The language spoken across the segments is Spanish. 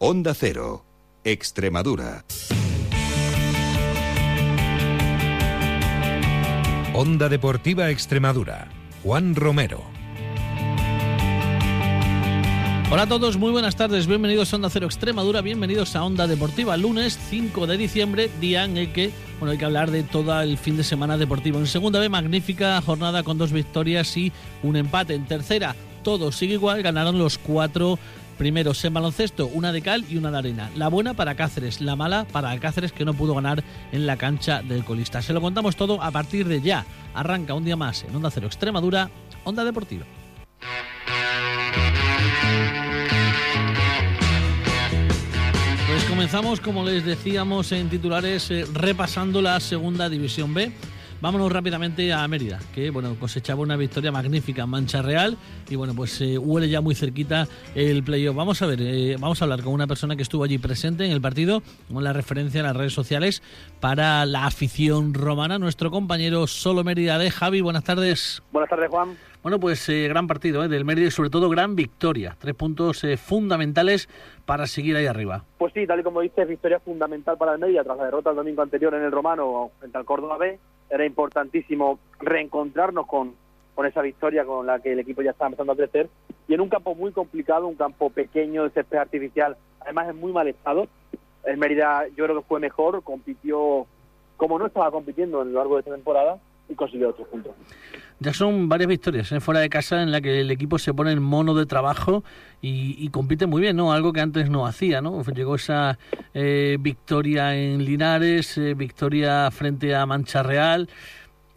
Onda Cero, Extremadura. Onda Deportiva Extremadura. Juan Romero. Hola a todos, muy buenas tardes, bienvenidos a Onda Cero Extremadura, bienvenidos a Onda Deportiva, lunes 5 de diciembre, día en el que bueno, hay que hablar de todo el fin de semana deportivo. En segunda vez, magnífica jornada con dos victorias y un empate. En tercera, todo sigue igual, ganaron los cuatro primeros en baloncesto, una de cal y una de arena. La buena para Cáceres, la mala para Cáceres que no pudo ganar en la cancha del colista. Se lo contamos todo a partir de ya. Arranca un día más en Onda Cero Extremadura, Onda Deportiva. Pues comenzamos, como les decíamos en titulares, eh, repasando la segunda división B. Vámonos rápidamente a Mérida, que bueno, cosechaba una victoria magnífica en Mancha Real y bueno, pues eh, huele ya muy cerquita el playoff. Vamos a ver, eh, vamos a hablar con una persona que estuvo allí presente en el partido, con la referencia en las redes sociales para la afición romana, nuestro compañero Solo Mérida de Javi. Buenas tardes. Buenas tardes, Juan. Bueno, pues eh, gran partido eh, del Mérida y sobre todo gran victoria. Tres puntos eh, fundamentales para seguir ahí arriba. Pues sí, tal y como dices, victoria fundamental para el Mérida tras la derrota el domingo anterior en el Romano frente al Córdoba B. Era importantísimo reencontrarnos con, con esa victoria con la que el equipo ya estaba empezando a crecer. Y en un campo muy complicado, un campo pequeño de césped artificial, además en muy mal estado. El Mérida yo creo que fue mejor, compitió como no estaba compitiendo en lo largo de esta temporada y consiguió otros puntos. Ya son varias victorias ¿eh? fuera de casa en la que el equipo se pone en mono de trabajo y, y compite muy bien, ¿no? Algo que antes no hacía, ¿no? Llegó esa eh, victoria en Linares, eh, victoria frente a Mancha Real.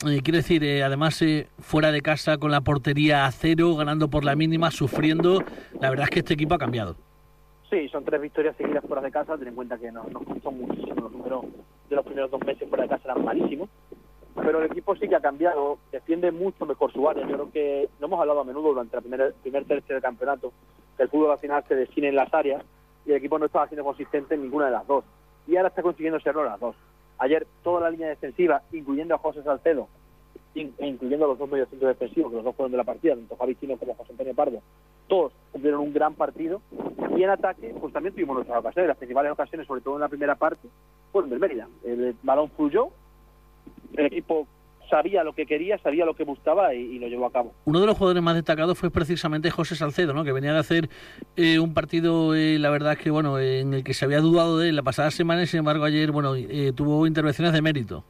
Eh, quiero decir, eh, además eh, fuera de casa con la portería a cero, ganando por la mínima, sufriendo. La verdad es que este equipo ha cambiado. Sí, son tres victorias seguidas fuera de casa. Ten en cuenta que nos, nos costó muchísimo. Los números de los primeros dos meses fuera de casa eran malísimos. Pero el equipo sí que ha cambiado, defiende mucho mejor su área. Yo creo que no hemos hablado a menudo durante el primer, primer tercio del campeonato que el fútbol al final se define en las áreas y el equipo no estaba siendo consistente en ninguna de las dos. Y ahora está consiguiendo serlo las dos. Ayer toda la línea defensiva, incluyendo a José Salcedo, e incluyendo a los dos mediocentros defensivos, que los dos fueron de la partida, tanto Javi Chino como José Antonio Pardo, todos cumplieron un gran partido. Y en ataque, pues también tuvimos nuestras ocasiones. Las principales ocasiones, sobre todo en la primera parte, fueron del Mérida. El balón fluyó, el equipo sabía lo que quería, sabía lo que buscaba y, y lo llevó a cabo. Uno de los jugadores más destacados fue precisamente José Salcedo, ¿no? que venía de hacer eh, un partido, eh, la verdad que bueno, en el que se había dudado de él la pasada semana y sin embargo ayer bueno, eh, tuvo intervenciones de mérito.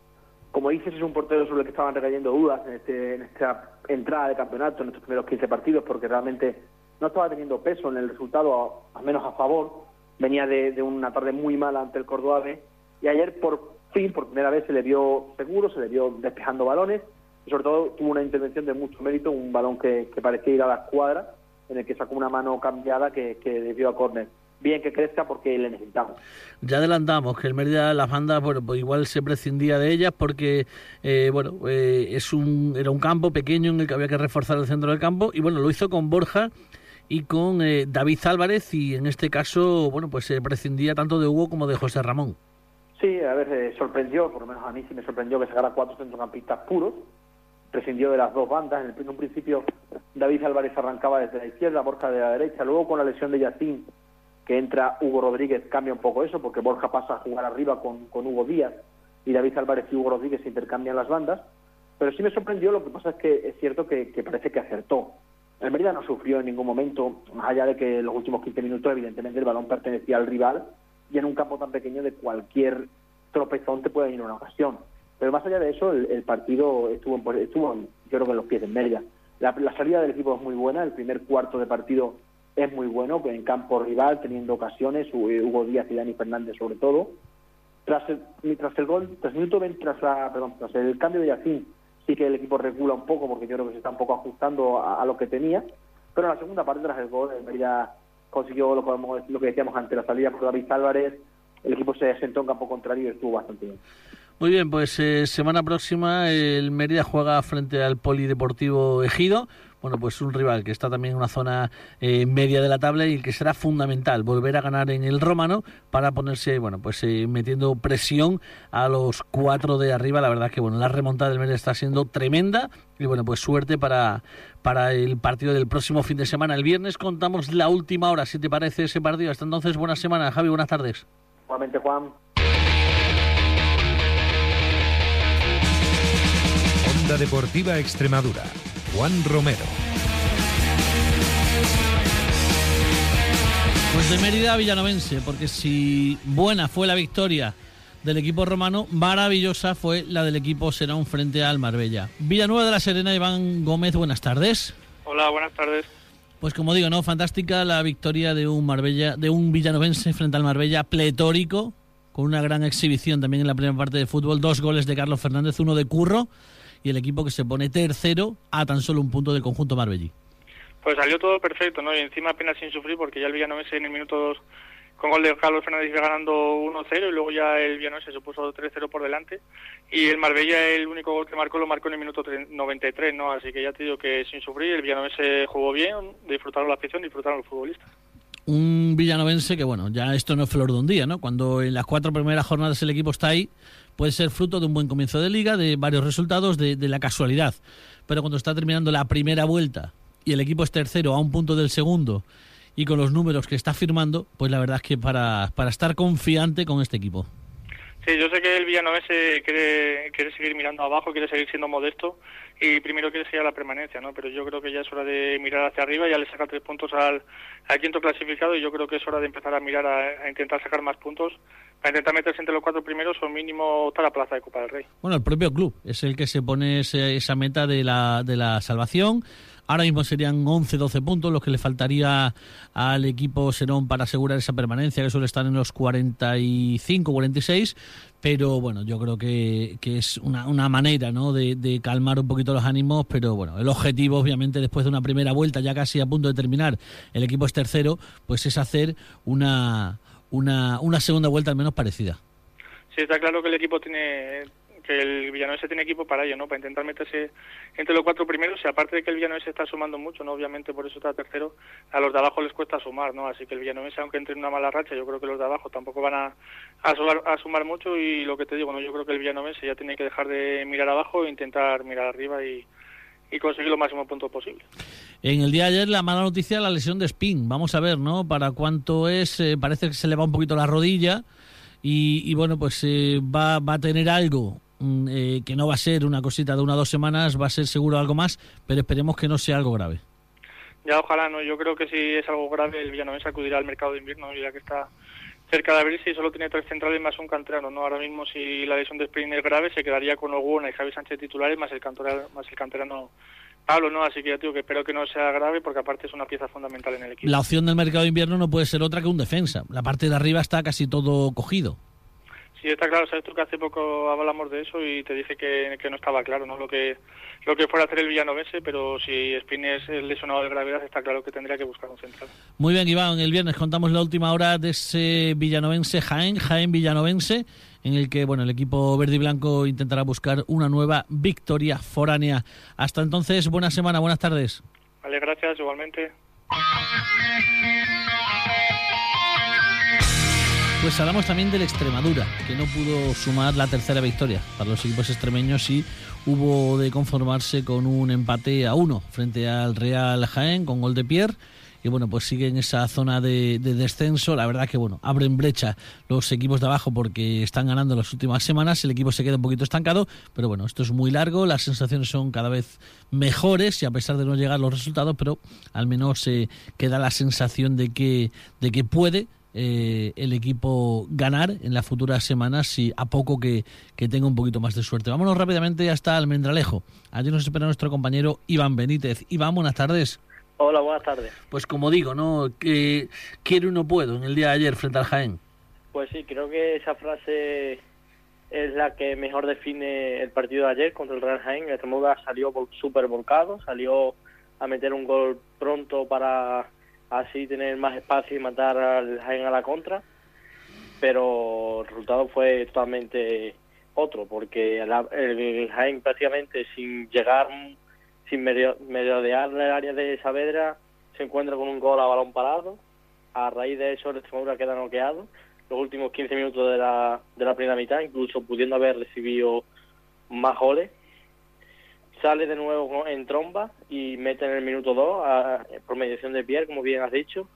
Como dices, es un portero sobre el que estaban recayendo dudas en, este, en esta entrada de campeonato, en estos primeros 15 partidos, porque realmente no estaba teniendo peso en el resultado, a- al menos a favor. Venía de, de una tarde muy mala ante el Córdoba B, y ayer por fin, por primera vez, se le vio seguro, se le vio despejando balones, y sobre todo tuvo una intervención de mucho mérito, un balón que, parecía ir a la escuadra, en el que sacó una mano cambiada que, que desvió a córner. Bien que crezca porque le necesitamos. Ya adelantamos que el Mérida, las bandas, bueno, pues igual se prescindía de ellas porque, eh, bueno, eh, es un, era un campo pequeño en el que había que reforzar el centro del campo y, bueno, lo hizo con Borja y con eh, David Álvarez y en este caso, bueno, pues se prescindía tanto de Hugo como de José Ramón. Sí, a ver, eh, sorprendió, por lo menos a mí sí me sorprendió que sacara cuatro centrocampistas puros, prescindió de las dos bandas, en, el, un principio David Álvarez arrancaba desde la izquierda, Borja de la derecha, luego con la lesión de Yacín, que entra Hugo Rodríguez, cambia un poco eso, porque Borja pasa a jugar arriba con, con Hugo Díaz, y David Álvarez y Hugo Rodríguez intercambian las bandas, pero sí me sorprendió, lo que pasa es que es cierto que, que parece que acertó. El Mérida no sufrió en ningún momento, más allá de que en los últimos 15 minutos evidentemente el balón pertenecía al rival, y en un campo tan pequeño de cualquier tropezón te puede ir una ocasión. Pero más allá de eso, el, el partido estuvo, en, estuvo en- yo creo que en los pies de Mérida. La, la salida del equipo es muy buena, el primer cuarto de partido es muy bueno, en campo rival, teniendo ocasiones, Hu- Hugo Díaz y Dani Fernández sobre todo. Tras el, tras el gol, tras minuto 20, tras, la, perdón, tras el cambio de Yacín, sí que el equipo regula un poco, porque yo creo que se está un poco ajustando a, a lo que tenía. Pero en la segunda parte, tras el gol, el Mérida consiguió lo, que- lo que decíamos ante la salida por David Álvarez, el equipo se sentó en campo contrario y estuvo bastante bien. Muy bien, pues eh, semana próxima el Mérida juega frente al Polideportivo Ejido. Bueno, pues un rival que está también en una zona eh, media de la tabla y que será fundamental volver a ganar en el Rómano para ponerse, bueno, pues eh, metiendo presión a los cuatro de arriba. La verdad que, bueno, la remontada del mes está siendo tremenda y, bueno, pues suerte para, para el partido del próximo fin de semana. El viernes contamos la última hora, si te parece ese partido. Hasta entonces, buena semana, Javi, buenas tardes. Igualmente, Juan. Onda Deportiva Extremadura. Juan Romero. Pues de Mérida a Villanovense, porque si buena fue la victoria del equipo romano, maravillosa fue la del equipo Serón frente al Marbella. Villanueva de la Serena, Iván Gómez, buenas tardes. Hola, buenas tardes. Pues como digo, ¿no? Fantástica la victoria de un Marbella, de un villanovense frente al Marbella, pletórico, con una gran exhibición también en la primera parte de fútbol, dos goles de Carlos Fernández, uno de Curro y el equipo que se pone tercero a tan solo un punto del conjunto marbellí. Pues salió todo perfecto, ¿no? Y encima apenas sin sufrir porque ya el Villanovense en el minuto 2 con gol de Carlos Fernández iba ganando 1-0 y luego ya el Villanovense se puso 3-0 por delante y el Marbella el único gol que marcó lo marcó en el minuto 93, ¿no? Así que ya te digo que sin sufrir el Villanovense jugó bien, disfrutaron la afición, disfrutaron los futbolistas un villanovense que, bueno, ya esto no es flor de un día, ¿no? Cuando en las cuatro primeras jornadas el equipo está ahí, puede ser fruto de un buen comienzo de liga, de varios resultados, de, la casualidad. Pero cuando está terminando la primera vuelta y el equipo es tercero a un punto del segundo y con los números que está firmando, pues la verdad es que para, para estar confiante con este equipo. Sí, yo sé que el Villanovense quiere, quiere seguir mirando abajo, quiere seguir siendo modesto y primero quiere seguir la permanencia, ¿no? Pero yo creo que ya es hora de mirar hacia arriba, ya le saca tres puntos al, al quinto clasificado y yo creo que es hora de empezar a mirar a, intentar sacar más puntos para intentar meterse entre los cuatro primeros o mínimo estar a plaza de Copa del Rey. Bueno, el propio club es el que se pone esa meta de la, de la salvación. Ahora mismo serían 11-12 puntos los que le faltaría al equipo Serón para asegurar esa permanencia, que suele estar en los 45-46. Pero bueno, yo creo que, que es una, una manera ¿no? de, de, calmar un poquito los ánimos. Pero bueno, el objetivo, obviamente, después de una primera vuelta, ya casi a punto de terminar, el equipo es tercero, pues es hacer una, una, una segunda vuelta al menos parecida. Sí, está claro que el equipo tiene que el Villanueva tiene equipo para ello, ¿no? Para intentar meterse entre los cuatro primeros y aparte de que el Villanueva está sumando mucho, ¿no? Obviamente por eso está tercero, a los de abajo les cuesta sumar, ¿no? Así que el Villanueva aunque entre en una mala racha, yo creo que los de abajo tampoco van a, a, sumar, mucho y lo que te digo, ¿no? Yo creo que el Villanueva ya tiene que dejar de mirar abajo e intentar mirar arriba y, y conseguir los máximos puntos posibles. En el día de ayer la mala noticia la lesión de Spin. Vamos a ver, ¿no? Para cuánto es, eh, parece que se le va un poquito la rodilla y, y bueno, pues eh, va, va a tener algo eh, que no va a ser una cosita de una o dos semanas, va a ser seguro algo más, pero esperemos que no sea algo grave. Ya, ojalá, no. Yo creo que si es algo grave, el Villanovense acudirá al mercado de invierno, ya que está cerca de abrirse y solo tiene tres centrales más un canterano, ¿no? Ahora mismo, si la lesión de Spring es grave, se quedaría con Oguna y Javi Sánchez titulares más el, canterano, más el canterano Pablo, ¿no? Así que ya digo que espero que no sea grave porque aparte es una pieza fundamental en el equipo. La opción del mercado de invierno no puede ser otra que un defensa. La parte de arriba está casi todo cogido. Sí, está claro. Sabes tú que hace poco hablamos de eso y te dije que, no estaba claro, ¿no? Lo que lo que fuera a hacer el Villanovese, pero si Spin es lesionado de gravedad, está claro que tendría que buscar un central. Muy bien, Iván. El viernes contamos la última hora de ese Villanovense Jaén, Jaén Villanovense, en el que bueno el equipo verde y blanco intentará buscar una nueva victoria foránea. Hasta entonces, buena semana, buenas tardes. Vale, gracias, igualmente. Pues hablamos también del Extremadura, que no pudo sumar la tercera victoria para los equipos extremeños y hubo de conformarse con un empate a uno frente al Real Jaén con gol de Pierre. Y bueno, pues sigue en esa zona de, descenso. La verdad que bueno, abren brecha los equipos de abajo porque están ganando las últimas semanas. El equipo se queda un poquito estancado, pero bueno, esto es muy largo. Las sensaciones son cada vez mejores y a pesar de no llegar los resultados, pero al menos se queda la sensación de que, de que puede eh, el equipo ganar en las futuras semanas si a poco que, tenga un poquito más de suerte. Vámonos rápidamente hasta Almendralejo. Allí nos espera nuestro compañero Iván Benítez. Iván, buenas tardes. Hola, buenas tardes. Pues como digo, ¿no? Que quiero y no puedo en el día de ayer frente al Jaén. Pues sí, creo que esa frase es la que mejor define el partido de ayer contra el Real Jaén. El Extremadura salió súper volcado, salió a meter un gol pronto para así tener más espacio y matar al Jaén a la contra, pero el resultado fue totalmente otro, porque el, Jaén prácticamente sin llegar sin merodear el área de Saavedra, se encuentra con un gol a balón parado. A raíz de eso, el Extremadura queda noqueado los últimos 15 minutos de la, de la primera mitad, incluso pudiendo haber recibido más goles. Sale de nuevo en tromba y mete en el minuto 2 por mediación de Pierre, como bien has dicho.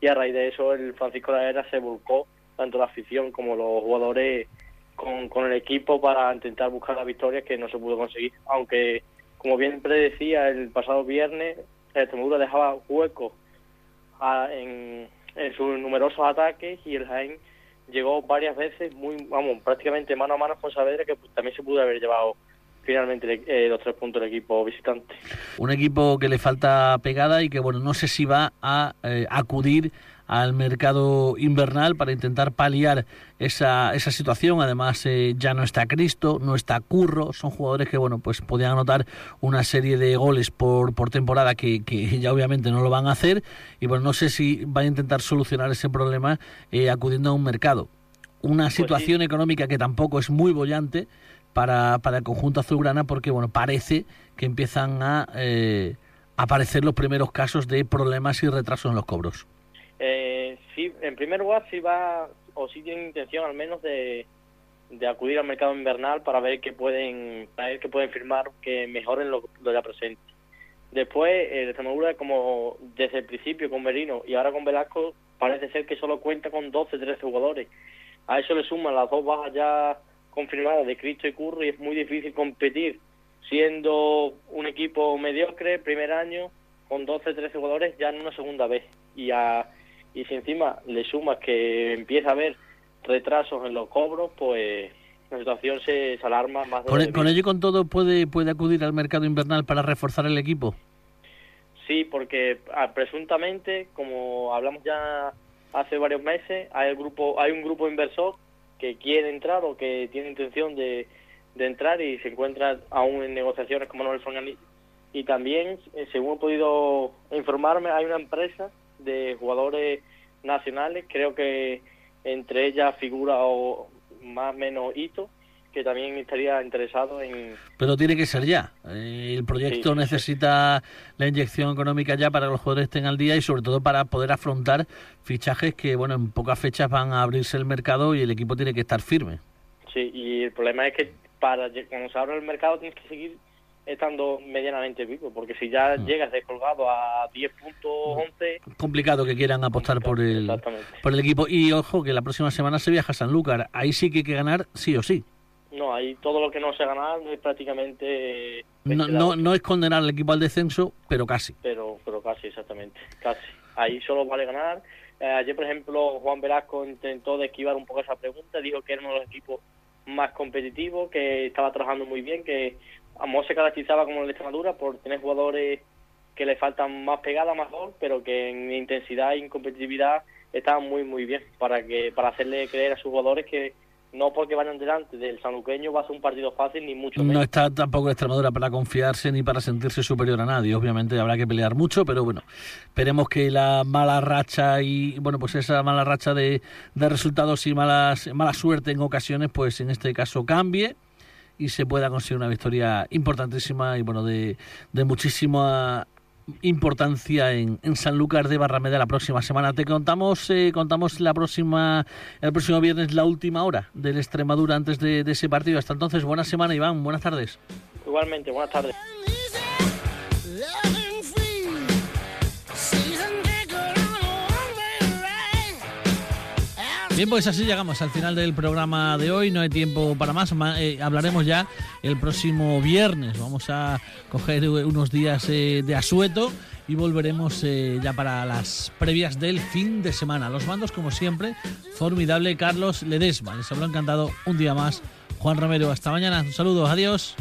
Y a raíz de eso, el Francisco Herrera se volcó, tanto la afición como los jugadores, con, el equipo para intentar buscar la victoria que no se pudo conseguir. Aunque, como bien predecía el pasado viernes, Extremadura dejaba hueco en, sus numerosos ataques y el Jaén llegó varias veces, muy vamos, prácticamente mano a mano con Saavedra, que también se pudo haber llevado finalmente eh, los tres puntos del equipo visitante. Un equipo que le falta pegada y que, bueno, no sé si va a eh, acudir al mercado invernal para intentar paliar esa, esa situación. Además, eh, ya no está Cristo, no está Curro, son jugadores que, bueno, pues podían anotar una serie de goles por, por temporada que, que ya obviamente no lo van a hacer. Y bueno, no sé si van a intentar solucionar ese problema eh, acudiendo a un mercado. Una pues situación económica que tampoco es muy bollante para, para el conjunto azulgrana porque, bueno, parece que empiezan a eh, aparecer los primeros casos de problemas y retrasos en los cobros. Eh, sí, en primer lugar, sí va, o sí tienen intención al menos de, de acudir al mercado invernal para ver qué pueden, para ver qué pueden firmar que mejoren lo, de la presente. Después, el Extremadura, como desde el principio con Merino y ahora con Velasco, parece ser que solo cuenta con 12, 13 jugadores. A eso le suman las dos bajas ya confirmadas de Cristo y Curry y es muy difícil competir siendo un equipo mediocre, primer año, con 12, 13 jugadores ya en una segunda vez. Y a y si encima le sumas que empieza a haber retrasos en los cobros, pues la situación se, alarma más. ¿Con, e, ¿Con, ello y con todo puede, puede acudir al mercado invernal para reforzar el equipo? Sí, porque ah, presuntamente, como hablamos ya hace varios meses, hay, el grupo, hay un grupo inversor que quiere entrar o que tiene intención de, de entrar y se encuentra aún en negociaciones con Manuel Fangali. Y también, eh, según he podido informarme, hay una empresa de jugadores nacionales, creo que entre ellas figura o más o menos Hito, que también estaría interesado en... Pero tiene que ser ya. El proyecto necesita la inyección económica ya para que los jugadores estén al día y sobre todo para poder afrontar fichajes que, bueno, en pocas fechas van a abrirse el mercado y el equipo tiene que estar firme. Sí, y el problema es que para cuando se abra el mercado tienes que seguir estando medianamente vivo, porque si ya mm. llegas descolgado a 10 puntos 11... Complicado que quieran apostar por el, por el equipo. Y ojo, que la próxima semana se viaja a Sanlúcar. Ahí sí que hay que ganar sí o sí. No, ahí todo lo que no se gana es prácticamente... No, no, no es condenar al equipo al descenso, pero casi. Pero, pero casi, exactamente. Casi. Ahí solo vale ganar. Eh, ayer, por ejemplo, Juan Velasco intentó de esquivar un poco esa pregunta. Dijo que era uno de los equipos más competitivos, que estaba trabajando muy bien, que Amos se caracterizaba como la Extremadura por tener jugadores que le faltan más pegada, más gol, pero que en intensidad y en competitividad estaban muy muy bien para que para hacerle creer a sus jugadores que no porque vayan delante del sanuqueño va a ser un partido fácil ni mucho menos. No está tampoco Extremadura para confiarse ni para sentirse superior a nadie. Obviamente habrá que pelear mucho, pero bueno, esperemos que la mala racha y bueno, pues esa mala racha de, de resultados y malas mala suerte en ocasiones, pues en este caso cambie y se pueda conseguir una victoria importantísima y bueno de, de muchísima importancia en, en Sanlúcar de Barrameda la próxima semana. Te contamos eh, contamos la próxima el próximo viernes la última hora del Extremadura antes de, de ese partido. Hasta entonces, buena semana Iván, buenas tardes. Igualmente, buenas tardes. Bien, pues así llegamos al final del programa de hoy. No hay tiempo para más. Eh, hablaremos ya el próximo viernes. Vamos a coger unos días eh, de asueto y volveremos eh, ya para las previas del fin de semana. Los mandos, como siempre, formidable Carlos Ledesma. Les habrá encantado un día más. Juan Romero, hasta mañana. Un saludo, adiós.